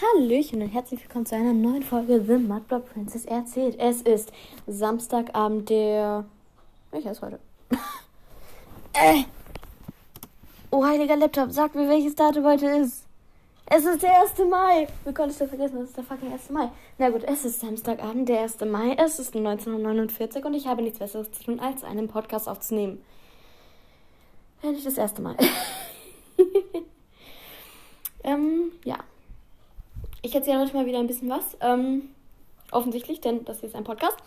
Hallöchen und herzlich willkommen zu einer neuen Folge The Mudblood Princess erzählt. Es ist Samstagabend, der. Welcher ist heute? äh. Oh, heiliger Laptop, sag mir, welches Datum heute ist. Es ist der 1. Mai. Wie konntest du vergessen? Es ist der fucking 1. Mai. Na gut, es ist Samstagabend, der 1. Mai. Es ist 1949 und ich habe nichts Besseres zu tun, als einen Podcast aufzunehmen. Ja, nicht das erste Mal. ähm, ja. Ich erzähle heute mal wieder ein bisschen was. Ähm, offensichtlich, denn das hier ist ein Podcast.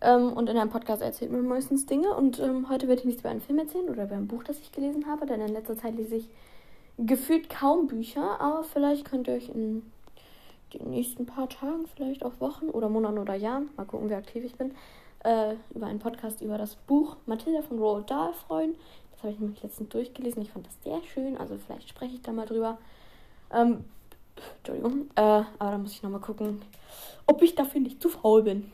Ähm, und in einem Podcast erzählt man meistens Dinge. Und ähm, heute werde ich nichts über einen Film erzählen oder über ein Buch, das ich gelesen habe. Denn in letzter Zeit lese ich gefühlt kaum Bücher. Aber vielleicht könnt ihr euch in den nächsten paar Tagen, vielleicht auch Wochen oder Monaten oder Jahren, mal gucken, wie aktiv ich bin, äh, über einen Podcast über das Buch Mathilda von Roald Dahl freuen. Das habe ich nämlich letztens durchgelesen. Ich fand das sehr schön. Also vielleicht spreche ich da mal drüber. Ähm, Entschuldigung. Äh, aber da muss ich nochmal gucken, ob ich dafür nicht zu faul bin.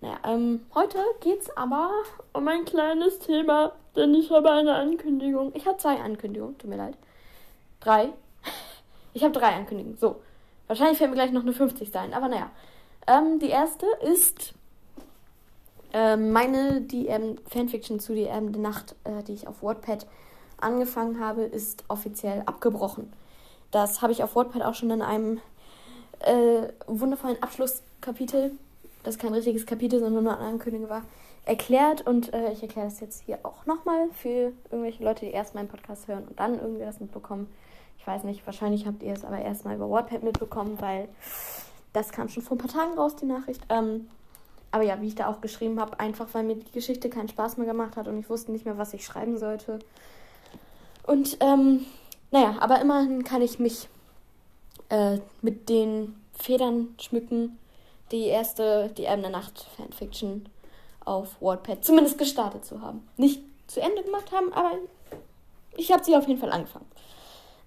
Naja, ähm, heute geht's aber um ein kleines Thema, denn ich habe eine Ankündigung. Ich habe zwei Ankündigungen, tut mir leid. Drei. Ich habe drei Ankündigungen. So. Wahrscheinlich fällt mir gleich noch eine 50 sein, aber naja. Ähm, die erste ist äh, meine die ähm, Fanfiction zu Die Erbende Nacht, äh, die ich auf WordPad angefangen habe, ist offiziell abgebrochen. Das habe ich auf WordPad auch schon in einem äh, wundervollen Abschlusskapitel, das kein richtiges Kapitel, sondern nur eine Ankündigung war, erklärt. Und äh, ich erkläre das jetzt hier auch nochmal für irgendwelche Leute, die erst meinen Podcast hören und dann irgendwie das mitbekommen. Ich weiß nicht, wahrscheinlich habt ihr es aber erstmal über WordPad mitbekommen, weil das kam schon vor ein paar Tagen raus, die Nachricht. Ähm, aber ja, wie ich da auch geschrieben habe, einfach weil mir die Geschichte keinen Spaß mehr gemacht hat und ich wusste nicht mehr, was ich schreiben sollte. Und ähm, naja, aber immerhin kann ich mich äh, mit den Federn schmücken, die erste, die Erben der Nacht Fanfiction auf WordPad zumindest gestartet zu haben. Nicht zu Ende gemacht haben, aber ich habe sie auf jeden Fall angefangen.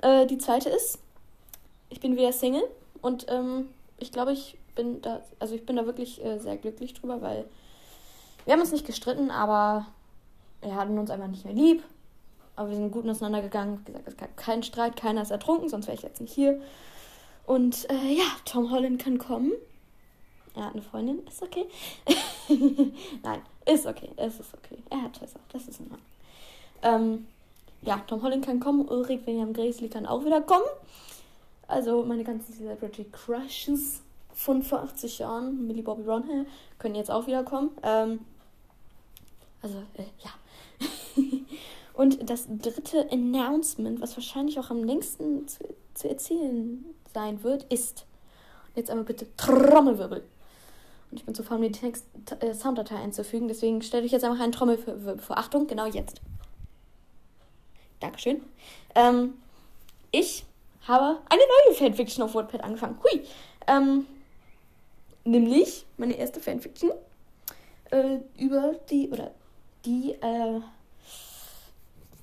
Äh, die zweite ist, ich bin wieder Single und ähm, ich glaube, ich bin da, also ich bin da wirklich äh, sehr glücklich drüber, weil wir haben uns nicht gestritten, aber wir hatten uns einfach nicht mehr lieb. Aber wir sind gut auseinandergegangen. Wie gesagt, es gab keinen Streit, keiner ist ertrunken, sonst wäre ich jetzt nicht hier. Und äh, ja, Tom Holland kann kommen. Er hat eine Freundin, ist okay. Nein, ist okay, es ist okay. Er hat Tessa, das ist Ordnung. Ähm, ja, Tom Holland kann kommen, Ulrich William Gracely kann auch wieder kommen. Also meine ganzen Celebrity Crushes von vor 80 Jahren, Millie Bobby Brown, können jetzt auch wieder kommen. Ähm, also, äh, ja. Und das dritte Announcement, was wahrscheinlich auch am längsten zu, zu erzählen sein wird, ist. Jetzt einmal bitte Trommelwirbel. Und ich bin zu faul, mir die Text, äh, Sounddatei einzufügen. Deswegen stelle ich jetzt einfach einen Trommelwirbel vor. Achtung, genau jetzt. Dankeschön. Ähm, ich habe eine neue Fanfiction auf WordPad angefangen. Hui. Ähm, nämlich meine erste Fanfiction äh, über die, oder die, äh,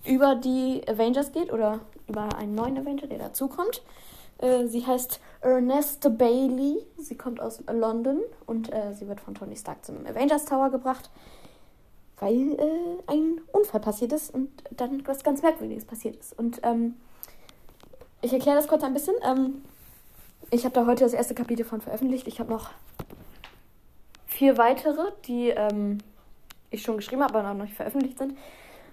über die Avengers geht oder über einen neuen Avenger, der dazukommt. Äh, sie heißt Ernesta Bailey. Sie kommt aus London und äh, sie wird von Tony Stark zum Avengers Tower gebracht, weil äh, ein Unfall passiert ist und dann was ganz Merkwürdiges passiert ist. Und ähm, ich erkläre das kurz ein bisschen. Ähm, ich habe da heute das erste Kapitel von veröffentlicht. Ich habe noch vier weitere, die ähm, ich schon geschrieben habe, aber noch nicht veröffentlicht sind.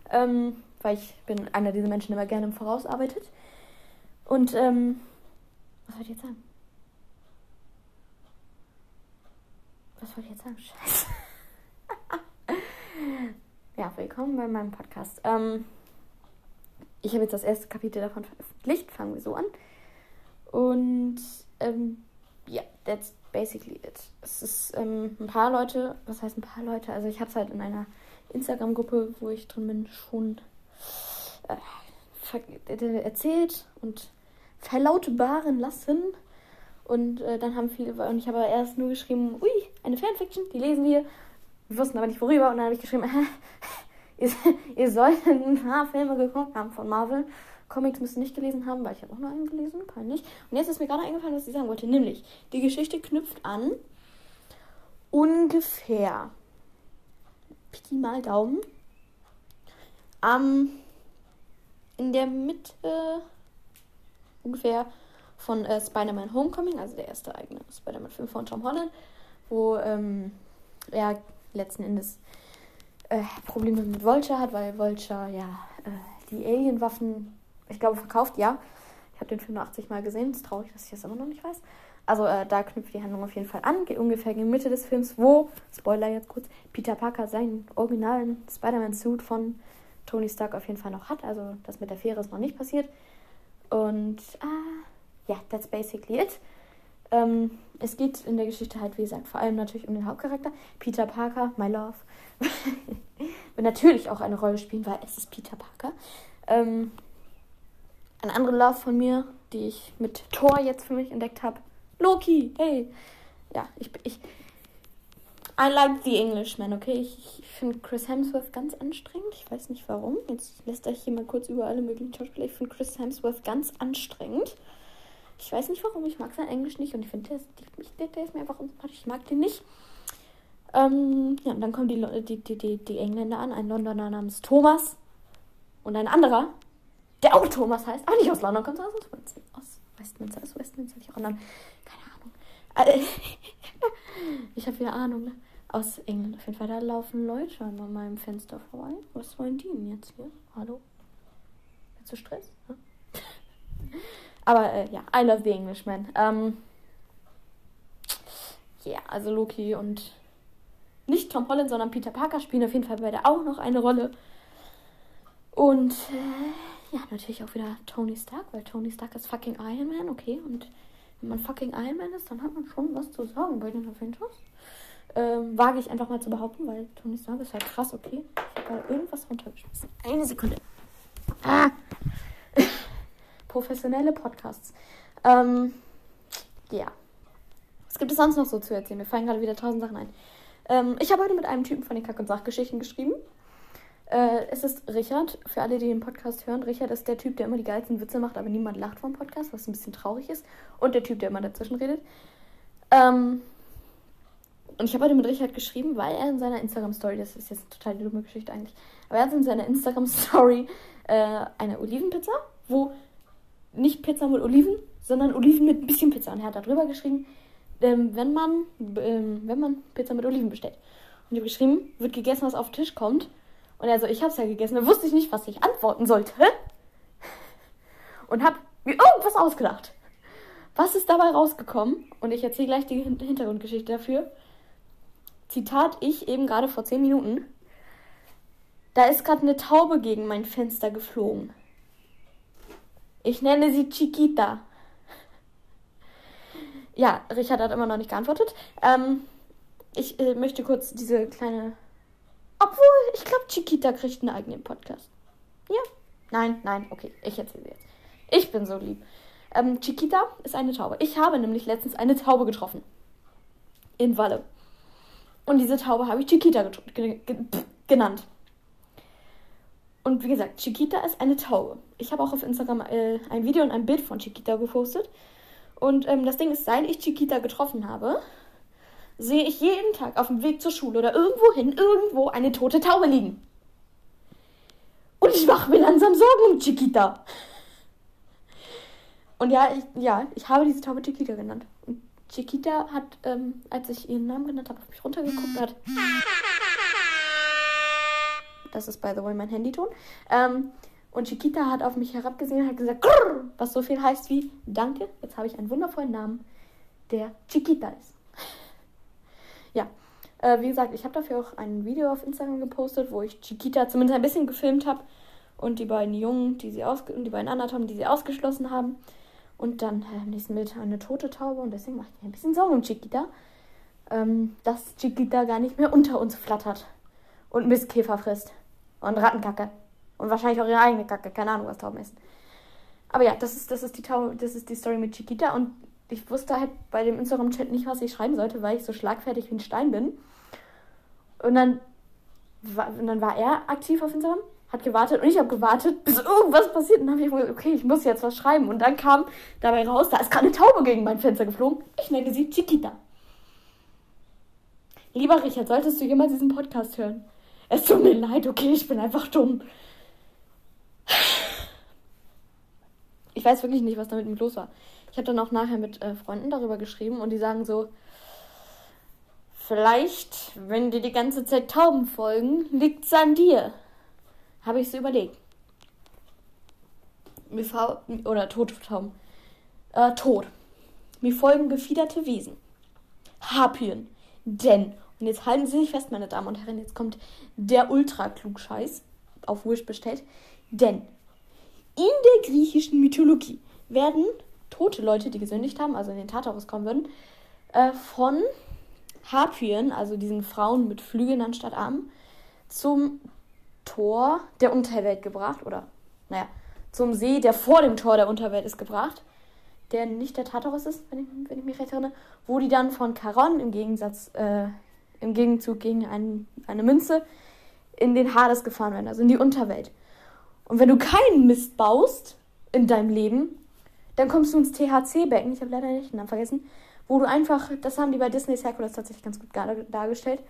Ähm, weil ich bin einer dieser Menschen, der immer gerne im Voraus arbeitet. Und, ähm, was wollte ich jetzt sagen? Was wollte ich jetzt sagen? Scheiße. ja, willkommen bei meinem Podcast. Ähm, ich habe jetzt das erste Kapitel davon veröffentlicht. Fangen wir so an. Und, ähm, ja, yeah, that's basically it. Es ist ähm, ein paar Leute, was heißt ein paar Leute? Also ich habe es halt in einer Instagram-Gruppe, wo ich drin bin, schon äh, erzählt und verlautbaren lassen. Und äh, dann haben viele, und ich habe erst nur geschrieben, ui, eine Fanfiction, die lesen wir. Wir wussten aber nicht worüber. Und dann habe ich geschrieben, ihr, ihr sollt ein paar Filme geguckt haben von Marvel. Comics müsst ihr nicht gelesen haben, weil ich habe auch nur einen gelesen, peinlich. Und jetzt ist mir gerade eingefallen, was ich sagen wollte. Nämlich, die Geschichte knüpft an ungefähr Pi mal Daumen am in der Mitte ungefähr von äh, Spider-Man Homecoming, also der erste eigene Spider-Man-Film von Tom Holland, wo ähm, er letzten Endes äh, Probleme mit Vulture hat, weil Vulture ja äh, die Alien-Waffen, ich glaube, verkauft, ja. Ich habe den Film nur 80 Mal gesehen, es ist traurig, dass ich das immer noch nicht weiß. Also äh, da knüpft die Handlung auf jeden Fall an, geht ungefähr in Mitte des Films, wo, Spoiler jetzt kurz, Peter Parker seinen originalen Spider-Man-Suit von Tony Stark auf jeden Fall noch hat. Also das mit der Fähre ist noch nicht passiert. Und ah, ja, that's basically it. Ähm, es geht in der Geschichte halt, wie gesagt, vor allem natürlich um den Hauptcharakter, Peter Parker, my love. Wird natürlich auch eine Rolle spielen, weil es ist Peter Parker. Ähm, eine andere Love von mir, die ich mit Thor jetzt für mich entdeckt habe. Loki, hey. Ja, ich, ich, I like the Englishman, okay? Ich, ich finde Chris Hemsworth ganz anstrengend. Ich weiß nicht warum. Jetzt lässt euch hier mal kurz über alle möglichen Schauspieler. Ich finde Chris Hemsworth ganz anstrengend. Ich weiß nicht warum. Ich mag sein Englisch nicht und ich finde, der, der, der, ist mir einfach unsympathisch. Ich mag den nicht. Ähm, ja, und dann kommen die, die, die, die, die Engländer an. Ein Londoner namens Thomas und ein anderer, der auch Thomas heißt, aber nicht aus London, kommt aus Westminster. Aus Westminster, aus Westminster, ich auch anderen. Keine Ahnung. ich habe wieder Ahnung, ne? Aus England auf jeden Fall. Da laufen Leute an meinem Fenster vorbei. Was wollen die denn jetzt hier? Hallo? Jetzt du Stress? Ja? Aber äh, ja, I love the Englishman. Ähm, ja, yeah, also Loki und nicht Tom Holland, sondern Peter Parker spielen auf jeden Fall beide auch noch eine Rolle. Und äh, ja, natürlich auch wieder Tony Stark, weil Tony Stark ist fucking Iron Man, okay. Und wenn man fucking Iron Man ist, dann hat man schon was zu sagen bei den Avengers. Ähm, wage ich einfach mal zu behaupten, weil Tony Stark ist halt krass, okay. Ich habe da irgendwas runtergeschmissen. Eine Sekunde. Ah. Professionelle Podcasts. Ähm, ja. Was gibt es sonst noch so zu erzählen? Mir fallen gerade wieder tausend Sachen ein. Ähm, ich habe heute mit einem Typen von den Kack- und Sachgeschichten geschrieben. Äh, es ist Richard. Für alle, die den Podcast hören, Richard ist der Typ, der immer die geilsten Witze macht, aber niemand lacht vom Podcast, was ein bisschen traurig ist. Und der Typ, der immer dazwischen redet. Ähm, und ich habe heute mit Richard geschrieben, weil er in seiner Instagram-Story, das ist jetzt eine total dumme Geschichte eigentlich, aber er hat in seiner Instagram-Story äh, eine Olivenpizza, wo nicht Pizza mit Oliven, sondern Oliven mit ein bisschen Pizza. Und er hat darüber geschrieben, ähm, wenn, man, ähm, wenn man Pizza mit Oliven bestellt. Und ich habe geschrieben, wird gegessen, was auf den Tisch kommt. Und er so, ich habe es ja gegessen. Da wusste ich nicht, was ich antworten sollte. Und habe mir irgendwas ausgedacht. Was ist dabei rausgekommen? Und ich erzähle gleich die Hintergrundgeschichte dafür. Zitat, ich eben gerade vor 10 Minuten. Da ist gerade eine Taube gegen mein Fenster geflogen. Ich nenne sie Chiquita. Ja, Richard hat immer noch nicht geantwortet. Ähm, ich äh, möchte kurz diese kleine. Obwohl, ich glaube, Chiquita kriegt einen eigenen Podcast. Ja? Nein, nein, okay, ich erzähle jetzt. Ich bin so lieb. Ähm, Chiquita ist eine Taube. Ich habe nämlich letztens eine Taube getroffen. In Walle. Und diese Taube habe ich Chiquita genannt. Und wie gesagt, Chiquita ist eine Taube. Ich habe auch auf Instagram äh, ein Video und ein Bild von Chiquita gepostet. Und ähm, das Ding ist, seit ich Chiquita getroffen habe, sehe ich jeden Tag auf dem Weg zur Schule oder irgendwo hin, irgendwo eine tote Taube liegen. Und ich mache mir langsam Sorgen um Chiquita. Und ja, ich, ja, ich habe diese Taube Chiquita genannt. Und Chiquita hat, ähm, als ich ihren Namen genannt habe, auf mich runtergeguckt hat. Das ist, by the way, mein Handyton. Ähm, und Chiquita hat auf mich herabgesehen und hat gesagt, was so viel heißt wie Danke, jetzt habe ich einen wundervollen Namen, der Chiquita ist. Ja, äh, wie gesagt, ich habe dafür auch ein Video auf Instagram gepostet, wo ich Chiquita zumindest ein bisschen gefilmt habe und die beiden Jungen, die sie ausge die beiden anderen die sie ausgeschlossen haben. Und dann äh, im nächsten Bild eine tote Taube und deswegen mache ich mir ein bisschen Sorgen um Chiquita, ähm, dass Chiquita gar nicht mehr unter uns flattert und Mistkäfer frisst. Und Rattenkacke. Und wahrscheinlich auch ihre eigene Kacke. Keine Ahnung, was Tauben essen. Aber ja, das ist, das ist, die, Taube, das ist die Story mit Chiquita. Und ich wusste halt bei dem Instagram-Chat nicht, was ich schreiben sollte, weil ich so schlagfertig wie ein Stein bin. Und dann, war, und dann war er aktiv auf Instagram, hat gewartet und ich habe gewartet, bis irgendwas passiert. Und dann habe ich gesagt, okay, ich muss jetzt was schreiben. Und dann kam dabei raus, da ist gerade eine Taube gegen mein Fenster geflogen. Ich nenne sie Chiquita. Lieber Richard, solltest du jemals diesen Podcast hören? Es tut mir leid, okay, ich bin einfach dumm. Ich weiß wirklich nicht, was damit mit los war. Ich habe dann auch nachher mit äh, Freunden darüber geschrieben und die sagen so, vielleicht, wenn dir die ganze Zeit Tauben folgen, liegt's an dir. Habe ich so überlegt. Mir oder tote Tauben. Äh, tot. Mir folgen gefiederte Wesen. Harpien. Denn, und jetzt halten Sie sich fest, meine Damen und Herren, jetzt kommt der Ultra-Klugscheiß auf Wish bestellt. Denn in der griechischen Mythologie werden tote Leute, die gesündigt haben, also in den Tartarus kommen würden, äh, von Harpien, also diesen Frauen mit Flügeln anstatt Armen, zum Tor der Unterwelt gebracht. Oder, naja, zum See, der vor dem Tor der Unterwelt ist, gebracht. Der nicht der Tartarus ist, wenn ich, wenn ich mich recht erinnere. Wo die dann von Charon im Gegensatz, äh, im Gegenzug gegen ein, eine Münze in den Hades gefahren werden, also in die Unterwelt. Und wenn du keinen Mist baust in deinem Leben, dann kommst du ins THC-Becken, ich habe leider nicht den Namen vergessen, wo du einfach, das haben die bei Disney's Hercules tatsächlich ganz gut dargestellt,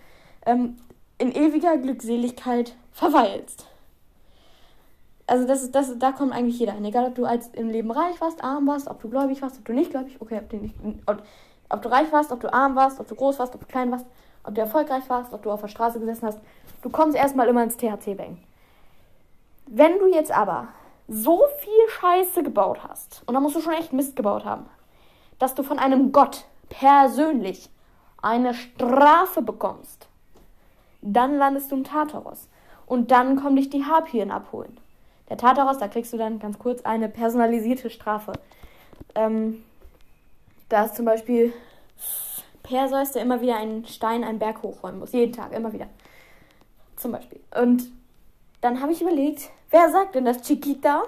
ähm, in ewiger Glückseligkeit verweilst. Also das ist, das, da kommt eigentlich jeder hin. Egal, ob du als im Leben reich warst, arm warst, ob du gläubig warst, ob du nicht gläubig, okay, ob du, nicht, ob, ob du reich warst, ob du arm warst, ob du groß warst, ob du klein warst, ob du erfolgreich warst, ob du auf der Straße gesessen hast. Du kommst erstmal immer ins THC-Becken. Wenn du jetzt aber so viel Scheiße gebaut hast, und da musst du schon echt Mist gebaut haben, dass du von einem Gott persönlich eine Strafe bekommst, dann landest du im Tartaros. Und dann kommen dich die Harpien abholen. Der Tartaros, da kriegst du dann ganz kurz eine personalisierte Strafe. Ähm, da ist zum Beispiel Perseus, der immer wieder einen Stein, einen Berg hochräumen muss. Jeden Tag, immer wieder. Zum Beispiel. Und dann habe ich überlegt, wer sagt denn, dass Chiquita,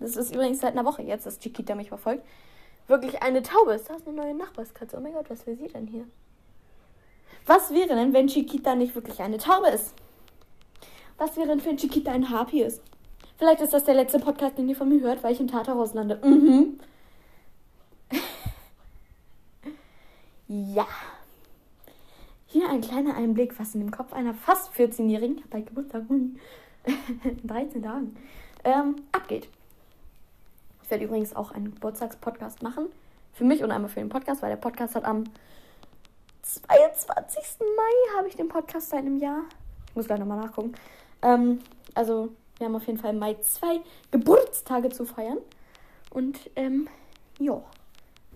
das ist übrigens seit einer Woche jetzt, dass Chiquita mich verfolgt, wirklich eine Taube ist. Da ist eine neue Nachbarskatze. Oh mein Gott, was will sie denn hier? Was wäre denn, wenn Chiquita nicht wirklich eine Taube ist? Was wäre denn, wenn Chiquita ein Harpy ist? Vielleicht ist das der letzte Podcast, den ihr von mir hört, weil ich im Tartarus lande. Mhm. ja. Hier ein kleiner Einblick, was in dem Kopf einer fast 14-Jährigen, bei Geburtstag, in 13 Tagen, ähm, abgeht. Ich werde übrigens auch einen Geburtstagspodcast machen. Für mich und einmal für den Podcast, weil der Podcast hat am 22. Mai habe ich den Podcast seit einem Jahr. Ich muss gleich nochmal nachgucken. Ähm, also, wir haben auf jeden Fall im Mai zwei Geburtstage zu feiern. Und, ähm, ja.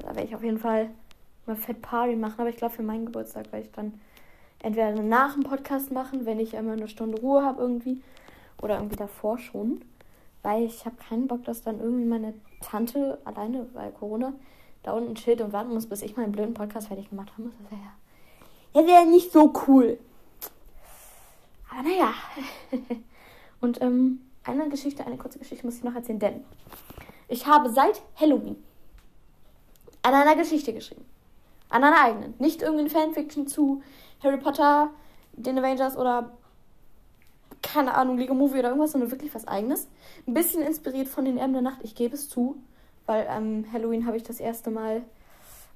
Da werde ich auf jeden Fall mal Fett Party machen. Aber ich glaube, für meinen Geburtstag werde ich dann entweder nach dem Podcast machen, wenn ich einmal eine Stunde Ruhe habe irgendwie. Oder irgendwie davor schon. Weil ich habe keinen Bock, dass dann irgendwie meine Tante alleine, weil Corona, da unten chillt und warten muss, bis ich meinen blöden Podcast fertig gemacht habe. Das wäre ja, wäre nicht so cool. Aber naja. und ähm, eine Geschichte, eine kurze Geschichte muss ich noch erzählen, denn ich habe seit Halloween an einer Geschichte geschrieben. An einer eigenen. Nicht irgendeine Fanfiction zu Harry Potter, den Avengers oder keine Ahnung, Lego Movie oder irgendwas, sondern wirklich was eigenes. Ein bisschen inspiriert von den Erben der Nacht, ich gebe es zu, weil ähm, Halloween habe ich das erste Mal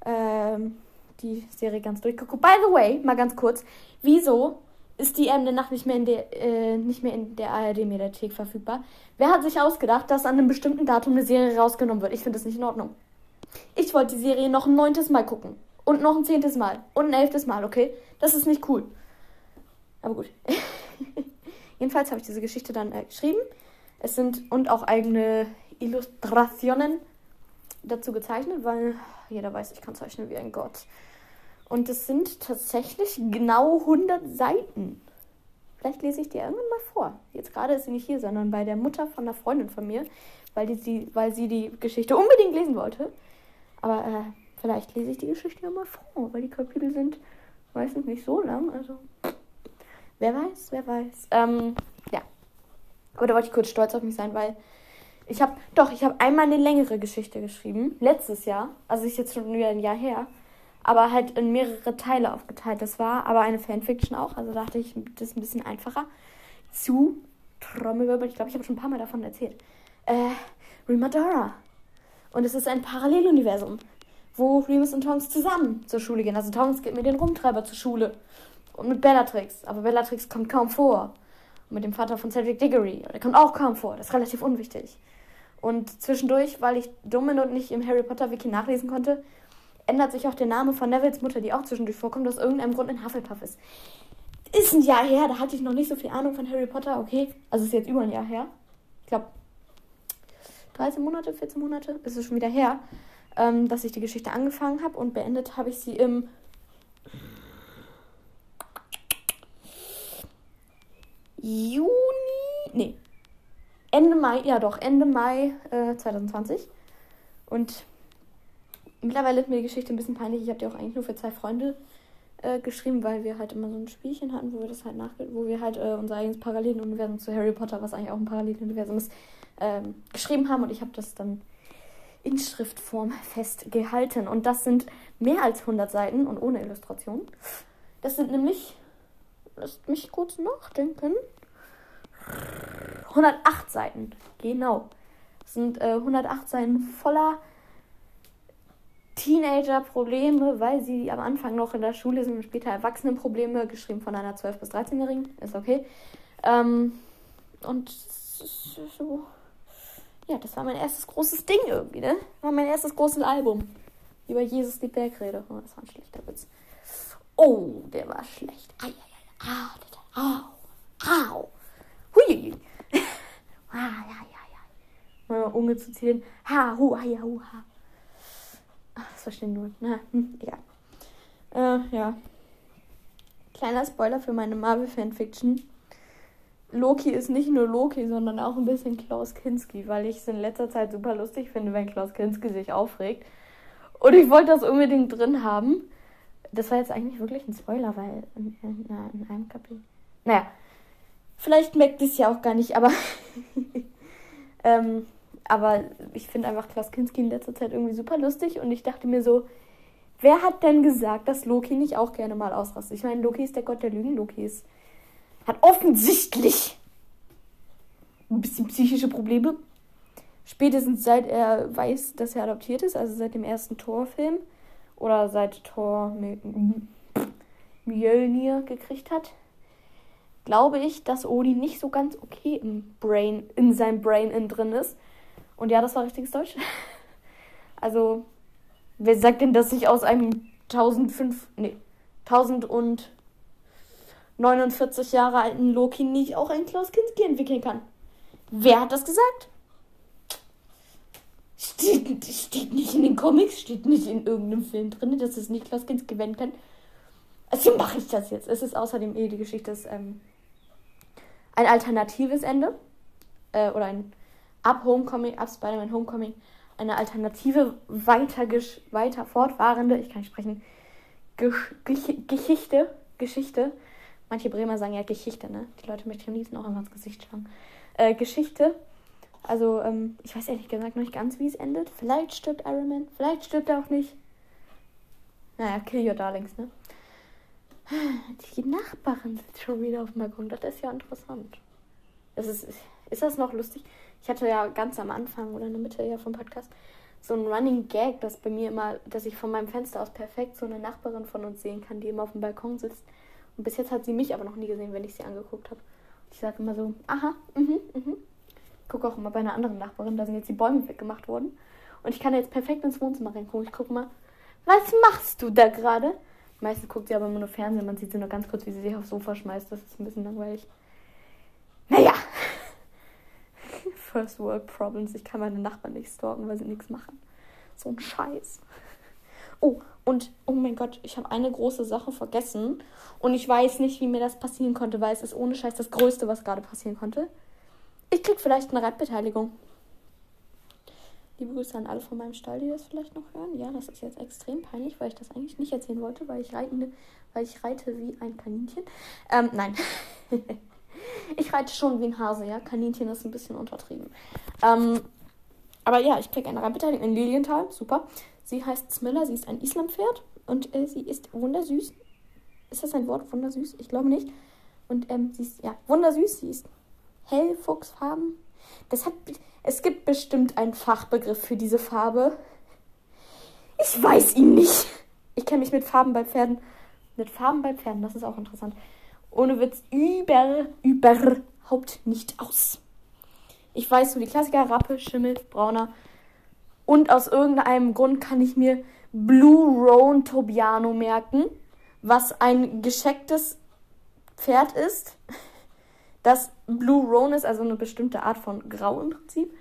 ähm, die Serie ganz durchgeguckt. By the way, mal ganz kurz, wieso ist die Erben der Nacht nicht mehr in der, äh, nicht mehr in der ARD-Mediathek verfügbar? Wer hat sich ausgedacht, dass an einem bestimmten Datum eine Serie rausgenommen wird? Ich finde das nicht in Ordnung. Ich wollte die Serie noch ein neuntes Mal gucken. Und noch ein zehntes Mal. Und ein elftes Mal, okay? Das ist nicht cool. Aber gut. Jedenfalls habe ich diese Geschichte dann äh, geschrieben. Es sind und auch eigene Illustrationen dazu gezeichnet, weil jeder weiß, ich kann zeichnen wie ein Gott. Und es sind tatsächlich genau 100 Seiten. Vielleicht lese ich dir irgendwann mal vor. Jetzt gerade ist sie nicht hier, sondern bei der Mutter von einer Freundin von mir, weil, die, weil sie die Geschichte unbedingt lesen wollte. Aber äh, vielleicht lese ich die Geschichte ja mal vor, weil die Kapitel sind meistens nicht so lang. Also, wer weiß, wer weiß. Ähm, ja. Aber da wollte ich kurz stolz auf mich sein, weil ich habe, doch, ich habe einmal eine längere Geschichte geschrieben. Letztes Jahr. Also ist jetzt schon wieder ein Jahr her aber halt in mehrere Teile aufgeteilt. Das war aber eine Fanfiction auch, also dachte ich, das ist ein bisschen einfacher zu Trommelwirbel. Ich glaube, ich habe schon ein paar Mal davon erzählt. Äh, Remadora. Und es ist ein Paralleluniversum, wo Remus und Tonks zusammen zur Schule gehen. Also Tonks geht mit den Rumtreiber zur Schule und mit Bellatrix. Aber Bellatrix kommt kaum vor. Und mit dem Vater von Cedric Diggory. Der kommt auch kaum vor. Das ist relativ unwichtig. Und zwischendurch, weil ich dumm bin und nicht im Harry Potter Wiki nachlesen konnte, ändert sich auch der Name von Nevils Mutter, die auch zwischendurch vorkommt, aus irgendeinem Grund in Hufflepuff ist. Ist ein Jahr her, da hatte ich noch nicht so viel Ahnung von Harry Potter, okay. Also ist jetzt über ein Jahr her. Ich glaube, 13 Monate, 14 Monate ist es schon wieder her, ähm, dass ich die Geschichte angefangen habe und beendet habe ich sie im Juni, nee, Ende Mai, ja doch, Ende Mai äh, 2020. Und mittlerweile ist mir die Geschichte ein bisschen peinlich. Ich habe die auch eigentlich nur für zwei Freunde äh, geschrieben, weil wir halt immer so ein Spielchen hatten, wo wir das halt nach, wo wir halt äh, unser eigenes Paralleluniversum zu Harry Potter, was eigentlich auch ein Paralleluniversum ist, ähm, geschrieben haben. Und ich habe das dann in Schriftform festgehalten. Und das sind mehr als 100 Seiten und ohne Illustration. Das sind nämlich, lasst mich kurz nachdenken, 108 Seiten. Genau. Das sind äh, 108 Seiten voller Teenager-Probleme, weil sie am Anfang noch in der Schule sind und später Erwachsenen-Probleme, geschrieben von einer 12- bis 13-Jährigen. Ist okay. Ähm, und so. Ja, das war mein erstes großes Ding irgendwie, ne? War mein erstes großes Album. Über Jesus die Bergrede. Oh, das war ein schlechter Witz. Oh, der war schlecht. Ai, ai, ai. Au, au, au. Hui. ah, ja, ja, ja. Mal Unge zu zählen. Ha, hu, ja, hu, ha. Ach, das verstehen nur. Na, hm, egal. Äh, ja. Kleiner Spoiler für meine Marvel-Fanfiction. Loki ist nicht nur Loki, sondern auch ein bisschen Klaus Kinski, weil ich es in letzter Zeit super lustig finde, wenn Klaus Kinski sich aufregt. Und ich wollte das unbedingt drin haben. Das war jetzt eigentlich wirklich ein Spoiler, weil in, in, in einem Kapitel. Naja, vielleicht merkt es ja auch gar nicht, aber. ähm, aber ich finde einfach Klaus Kinski in letzter Zeit irgendwie super lustig und ich dachte mir so, wer hat denn gesagt, dass Loki nicht auch gerne mal ausrastet? Ich meine, Loki ist der Gott der Lügen, Loki ist hat offensichtlich ein bisschen psychische Probleme. Spätestens seit er weiß, dass er adoptiert ist, also seit dem ersten Torfilm oder seit Tor Mjölnir gekriegt hat, glaube ich, dass Odin nicht so ganz okay im Brain, in seinem Brain in drin ist. Und ja, das war richtiges Deutsch. Also, wer sagt denn, dass ich aus einem 1005, nee, 1000 und 49 Jahre alten Loki nicht auch ein Klaus Kinski entwickeln kann. Wer hat das gesagt? Steht, steht nicht in den Comics, steht nicht in irgendeinem Film drin, dass es nicht Klaus Kinski werden kann. Also mache ich das jetzt. Es ist außerdem eh die Geschichte ist ähm, ein alternatives Ende. Äh, oder ein ab Homecoming, ab Spider-Man Homecoming, eine alternative, weiter, weiter fortfahrende, ich kann nicht sprechen, Gesch Geschichte, Geschichte Manche Bremer sagen ja Geschichte, ne? Die Leute möchten am liebsten auch immer ins Gesicht schauen. Äh, Geschichte. Also, ähm, ich weiß ehrlich gesagt noch nicht ganz, wie es endet. Vielleicht stirbt Iron Man, vielleicht stirbt er auch nicht. Naja, kill your darlings, ne? Die Nachbarin sitzt schon wieder auf dem Balkon. Das ist ja interessant. Das ist, ist das noch lustig? Ich hatte ja ganz am Anfang oder in der Mitte ja vom Podcast so ein Running Gag, dass bei mir immer, dass ich von meinem Fenster aus perfekt so eine Nachbarin von uns sehen kann, die immer auf dem Balkon sitzt. Und bis jetzt hat sie mich aber noch nie gesehen, wenn ich sie angeguckt habe. Ich sage immer so, aha, mhm, mhm. Gucke auch immer bei einer anderen Nachbarin, da sind jetzt die Bäume weggemacht worden. Und ich kann jetzt perfekt ins Wohnzimmer reingucken. Ich gucke mal, was machst du da gerade? Meistens guckt sie aber immer nur Fernsehen. Man sieht sie nur ganz kurz, wie sie sich aufs Sofa schmeißt. Das ist ein bisschen langweilig. Naja. First World Problems. Ich kann meine Nachbarn nicht stalken, weil sie nichts machen. So ein Scheiß. Oh, und oh mein Gott, ich habe eine große Sache vergessen. Und ich weiß nicht, wie mir das passieren konnte, weil es ist ohne Scheiß das Größte, was gerade passieren konnte. Ich krieg vielleicht eine Reitbeteiligung. Liebe Grüße an alle von meinem Stall, die das vielleicht noch hören. Ja, das ist jetzt extrem peinlich, weil ich das eigentlich nicht erzählen wollte, weil ich reite, weil ich reite wie ein Kaninchen. Ähm, nein. ich reite schon wie ein Hase, ja. Kaninchen ist ein bisschen untertrieben. Ähm, aber ja, ich krieg eine Reitbeteiligung in Lilienthal. Super. Sie heißt Smilla, sie ist ein Islampferd und äh, sie ist wundersüß. Ist das ein Wort, wundersüß? Ich glaube nicht. Und ähm, sie ist, ja, wundersüß. Sie ist hellfuchsfarben. Das hat, es gibt bestimmt einen Fachbegriff für diese Farbe. Ich weiß ihn nicht. Ich kenne mich mit Farben bei Pferden, mit Farben bei Pferden, das ist auch interessant. Ohne Witz über, überhaupt nicht aus. Ich weiß so die Klassiker, Rappe, Schimmel, Brauner. Und aus irgendeinem Grund kann ich mir Blue Roan Tobiano merken, was ein geschecktes Pferd ist, das Blue Roan ist, also eine bestimmte Art von Grau im Prinzip.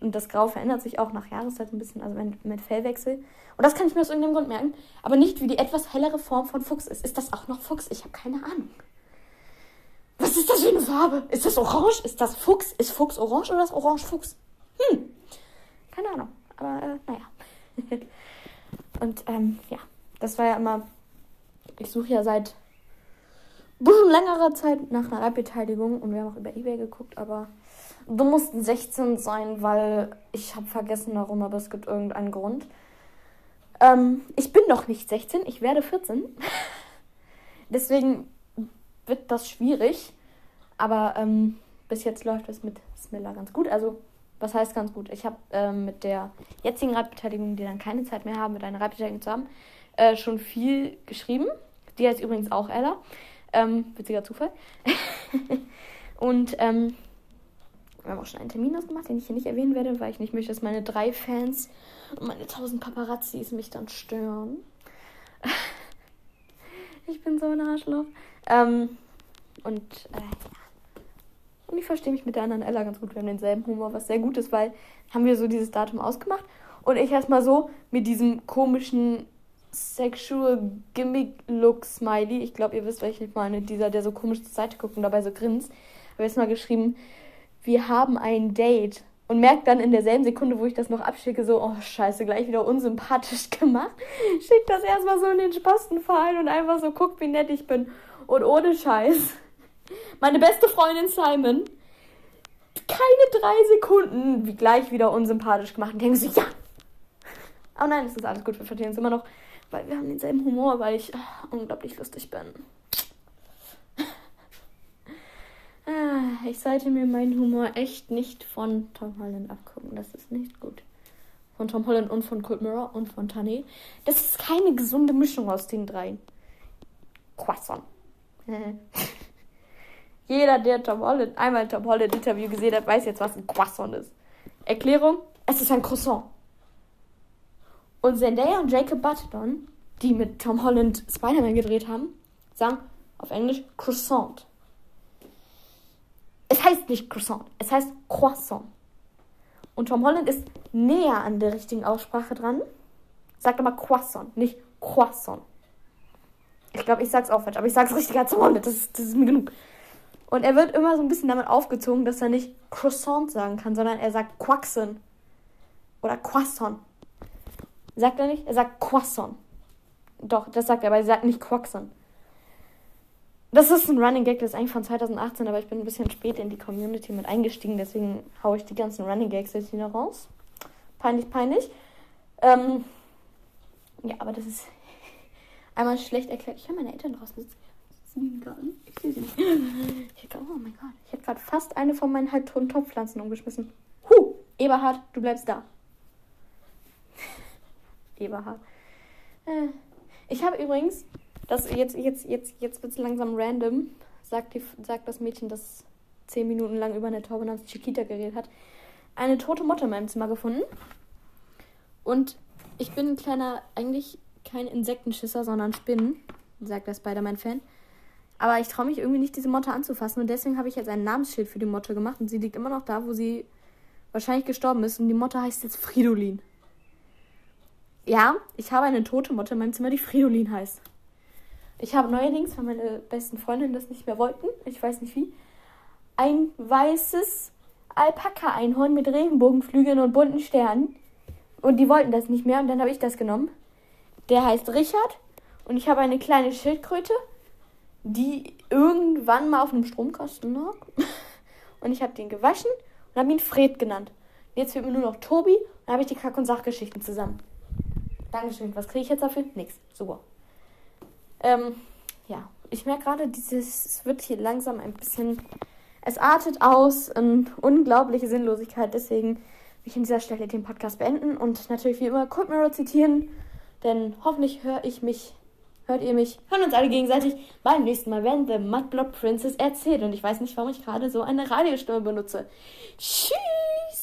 Und das Grau verändert sich auch nach Jahreszeit ein bisschen, also mit Fellwechsel. Und das kann ich mir aus irgendeinem Grund merken. Aber nicht, wie die etwas hellere Form von Fuchs ist. Ist das auch noch Fuchs? Ich habe keine Ahnung. Was ist das für eine Farbe? Ist das orange? Ist das Fuchs? Ist Fuchs orange oder ist orange Fuchs? Hm. Keine Ahnung. Aber äh, naja. Und ähm, ja, das war ja immer. Ich suche ja seit bisschen längerer Zeit nach einer Reitbeteiligung und wir haben auch über Ebay geguckt, aber du musst 16 sein, weil ich habe vergessen warum, aber es gibt irgendeinen Grund. Ähm, ich bin noch nicht 16, ich werde 14. Deswegen wird das schwierig. Aber ähm, bis jetzt läuft es mit Smilla ganz gut. Also, was heißt ganz gut? Ich habe ähm, mit der jetzigen Radbeteiligung, die dann keine Zeit mehr haben, mit einer Radbeteiligung zu haben, äh, schon viel geschrieben. Die heißt übrigens auch Ella. Ähm, witziger Zufall. und ähm, wir haben auch schon einen Termin ausgemacht, den ich hier nicht erwähnen werde, weil ich nicht möchte, dass meine drei Fans und meine tausend Paparazzis mich dann stören. ich bin so ein Arschloch. Ähm, und äh, Und ich verstehe mich mit der anderen Ella ganz gut. Wir haben denselben Humor, was sehr gut ist, weil haben wir so dieses Datum ausgemacht. Und ich erstmal so mit diesem komischen Sexual Gimmick Look Smiley. Ich glaube, ihr wisst, welchen ich meine. Dieser, der so komisch zur Seite guckt und dabei so grinst. Habe jetzt mal geschrieben, wir haben ein Date. Und merkt dann in derselben Sekunde, wo ich das noch abschicke, so, oh scheiße, gleich wieder unsympathisch gemacht. Schickt das erstmal so in den Spastenverein und einfach so, guckt, wie nett ich bin. Und ohne Scheiß. Meine beste Freundin Simon, keine drei Sekunden, wie gleich wieder unsympathisch gemacht. Und denken sie, ja. Aber nein, es ist alles gut, wir verstehen uns immer noch weil wir haben denselben Humor, weil ich ah, unglaublich lustig bin. Ah, ich sollte mir meinen Humor echt nicht von Tom Holland abgucken. Das ist nicht gut. Von Tom Holland und von Cold Mirror und von Tane. Das ist keine gesunde Mischung aus den dreien. Croissant. Jeder, der Tom Holland einmal ein Tom Holland Interview gesehen hat, weiß jetzt, was ein Croissant ist. Erklärung: Es ist ein Croissant. Und Zendaya und Jacob Button, die mit Tom Holland Spider-Man gedreht haben, sagen auf Englisch Croissant. Es heißt nicht Croissant, es heißt Croissant. Und Tom Holland ist näher an der richtigen Aussprache dran. Sagt aber Croissant, nicht Croissant. Ich glaube, ich sag's auch falsch, aber ich sag's richtig als Tom Holland, das ist, das ist mir genug. Und er wird immer so ein bisschen damit aufgezogen, dass er nicht Croissant sagen kann, sondern er sagt Quaxen. Oder Croissant. Sagt er nicht? Er sagt Croissant. Doch, das sagt er, aber er sagt nicht Croissant. Das ist ein Running Gag, das ist eigentlich von 2018, aber ich bin ein bisschen spät in die Community mit eingestiegen, deswegen haue ich die ganzen Running Gags jetzt wieder raus. Peinlich, peinlich. Ähm, ja, aber das ist einmal schlecht erklärt. Ich höre meine Eltern draußen sitzen. Ich sehe sie nicht. Ich hätte, oh mein Gott, ich hätte gerade fast eine von meinen halbtoten Topfpflanzen umgeschmissen. Huh, Eberhard, du bleibst da. Eberhard. Äh, ich habe übrigens, das jetzt, jetzt, jetzt, jetzt wird es langsam random, sagt, die, sagt das Mädchen, das zehn Minuten lang über eine Taube namens Chiquita geredet hat, eine tote Motte in meinem Zimmer gefunden. Und ich bin ein kleiner, eigentlich kein Insektenschisser, sondern Spinnen, sagt der Spider-Man-Fan. Aber ich traue mich irgendwie nicht, diese Motte anzufassen. Und deswegen habe ich jetzt ein Namensschild für die Motte gemacht. Und sie liegt immer noch da, wo sie wahrscheinlich gestorben ist. Und die Motte heißt jetzt Fridolin. Ja, ich habe eine tote Motte in meinem Zimmer, die Fridolin heißt. Ich habe neuerdings, weil meine besten Freundinnen das nicht mehr wollten, ich weiß nicht wie, ein weißes Alpaka-Einhorn mit Regenbogenflügeln und bunten Sternen. Und die wollten das nicht mehr und dann habe ich das genommen. Der heißt Richard und ich habe eine kleine Schildkröte, die irgendwann mal auf einem Stromkasten lag. Und ich habe den gewaschen und habe ihn Fred genannt. jetzt wird mir nur noch Tobi und dann habe ich die Kack- und Sachgeschichten zusammen. Dankeschön. Was kriege ich jetzt dafür? Nix. Super. Ähm, ja. Ich merke gerade, dieses es wird hier langsam ein bisschen. Es artet aus in unglaubliche Sinnlosigkeit. Deswegen will ich an dieser Stelle den Podcast beenden und natürlich wie immer Cold Mirror zitieren. Denn hoffentlich höre ich mich hört ihr mich, hören uns alle gegenseitig beim nächsten Mal, wenn The Mudblood Princess erzählt. Und ich weiß nicht, warum ich gerade so eine Radiostimme benutze. Tschüss!